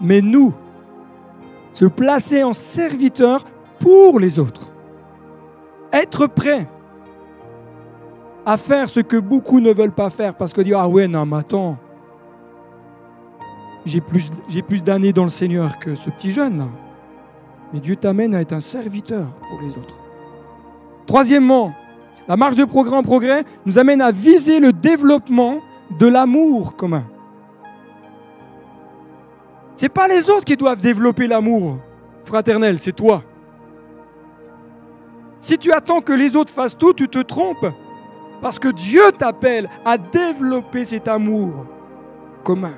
mais nous, se placer en serviteur pour les autres. Être prêt à faire ce que beaucoup ne veulent pas faire parce que dire ah ouais non mais attends j'ai plus j'ai plus d'années dans le Seigneur que ce petit jeune là mais Dieu t'amène à être un serviteur pour les autres troisièmement la marche de progrès en progrès nous amène à viser le développement de l'amour commun. Ce n'est pas les autres qui doivent développer l'amour fraternel, c'est toi. Si tu attends que les autres fassent tout, tu te trompes. Parce que Dieu t'appelle à développer cet amour commun.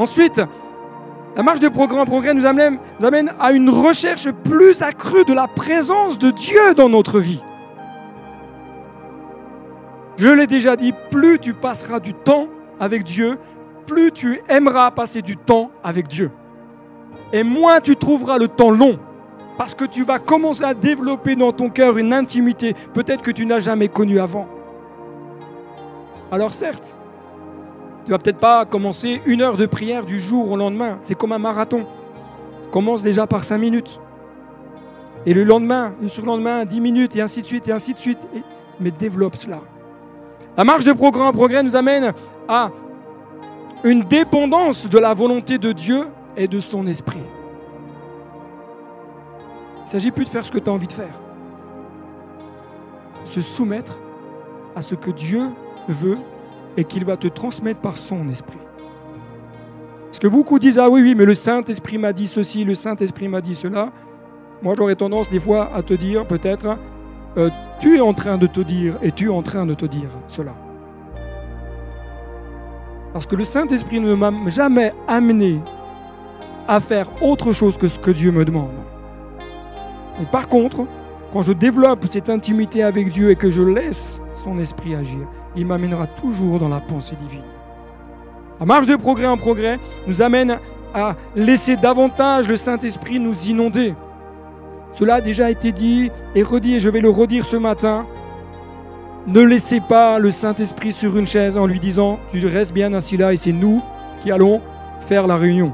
Ensuite, la marche de progrès en progrès nous amène, à une recherche plus accrue de la présence de Dieu dans notre vie. Je l'ai déjà dit, plus tu passeras du temps avec Dieu, plus tu aimeras passer du temps avec Dieu. Et moins tu trouveras le temps long, parce que tu vas commencer à développer dans ton cœur une intimité peut-être que tu n'as jamais connue avant. Alors certes, tu vas peut-être pas commencer une heure de prière du jour au lendemain. C'est comme un marathon. Commence déjà par cinq minutes. Et le lendemain, le surlendemain, dix minutes, et ainsi de suite, et ainsi de suite. mais développe cela. La marche de progrès en progrès nous amène à une dépendance de la volonté de Dieu et de son esprit. Il ne s'agit plus de faire ce que tu as envie de faire. Se soumettre à ce que Dieu veut et qu'il va te transmettre par son esprit. Parce que beaucoup disent Ah oui, oui, mais le Saint-Esprit m'a dit ceci, le Saint-Esprit m'a dit cela. Moi, j'aurais tendance des fois à te dire peut-être euh, tu es en train de te dire et tu es en train de te dire cela. Parce que le Saint-Esprit ne m'a jamais amené à faire autre chose que ce que Dieu me demande. Par contre, quand je développe cette intimité avec Dieu et que je laisse son esprit agir, il m'amènera toujours dans la pensée divine. La marche de progrès en progrès nous amène à laisser davantage le Saint-Esprit nous inonder. Cela a déjà été dit et redit et je vais le redire ce matin. Ne laissez pas le Saint-Esprit sur une chaise en lui disant Tu restes bien assis là et c'est nous qui allons faire la réunion.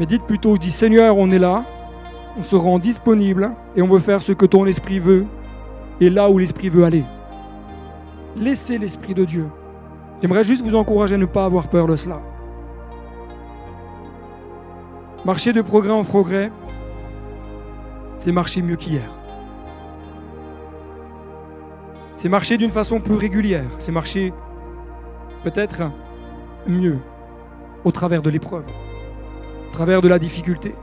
Mais dites plutôt, dis Seigneur, on est là, on se rend disponible et on veut faire ce que ton esprit veut et là où l'esprit veut aller. Laissez l'esprit de Dieu. J'aimerais juste vous encourager à ne pas avoir peur de cela. Marcher de progrès en progrès, c'est marcher mieux qu'hier. C'est marcher d'une façon plus régulière. C'est marcher peut-être mieux au travers de l'épreuve au travers de la difficulté.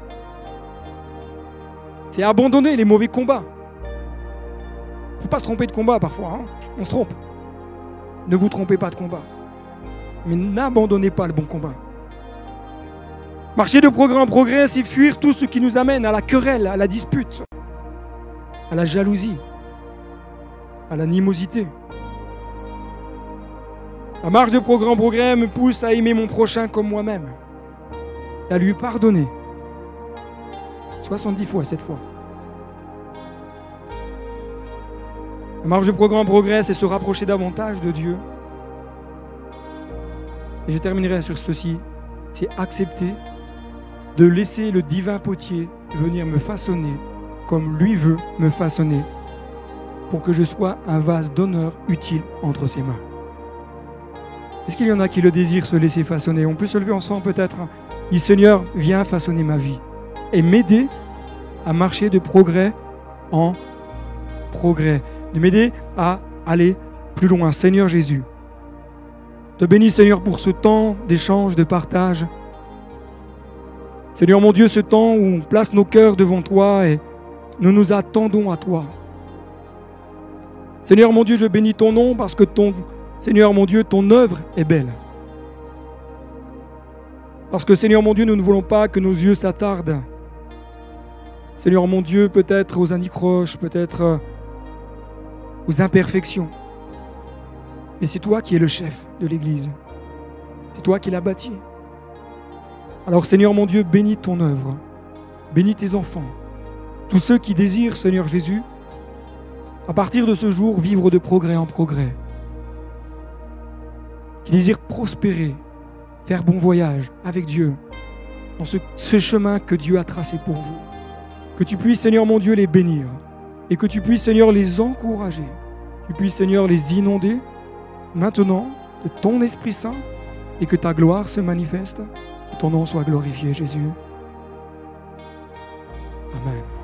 C'est abandonner les mauvais combats. Il ne faut pas se tromper de combat parfois, hein. on se trompe. Ne vous trompez pas de combat. Mais n'abandonnez pas le bon combat. Marcher de progrès en progrès, c'est fuir tout ce qui nous amène à la querelle, à la dispute, à la jalousie, à l'animosité. La marche de progrès en progrès me pousse à aimer mon prochain comme moi-même à lui pardonner. 70 fois cette fois. La marche de progrès en progrès, c'est se rapprocher davantage de Dieu. Et je terminerai sur ceci. C'est accepter de laisser le divin potier venir me façonner comme lui veut me façonner pour que je sois un vase d'honneur utile entre ses mains. Est-ce qu'il y en a qui le désirent se laisser façonner? On peut se lever ensemble peut-être Dis Seigneur, viens façonner ma vie et m'aider à marcher de progrès en progrès, de m'aider à aller plus loin. Seigneur Jésus, te bénis Seigneur pour ce temps d'échange, de partage. Seigneur mon Dieu, ce temps où on place nos cœurs devant toi et nous nous attendons à toi. Seigneur mon Dieu, je bénis ton nom parce que ton Seigneur mon Dieu, ton œuvre est belle. Parce que Seigneur mon Dieu, nous ne voulons pas que nos yeux s'attardent. Seigneur mon Dieu, peut-être aux anicroches, peut-être euh, aux imperfections. Mais c'est toi qui es le chef de l'Église. C'est toi qui l'as bâti. Alors Seigneur mon Dieu, bénis ton œuvre. Bénis tes enfants. Tous ceux qui désirent, Seigneur Jésus, à partir de ce jour, vivre de progrès en progrès. Qui désirent prospérer faire bon voyage avec Dieu dans ce, chemin que Dieu a tracé pour vous. Que tu puisses, Seigneur mon Dieu, les bénir et que tu puisses, Seigneur, les encourager. Tu puisses, Seigneur, les inonder maintenant de ton Esprit Saint et que ta gloire se manifeste. Que ton nom soit glorifié, Jésus. Amen.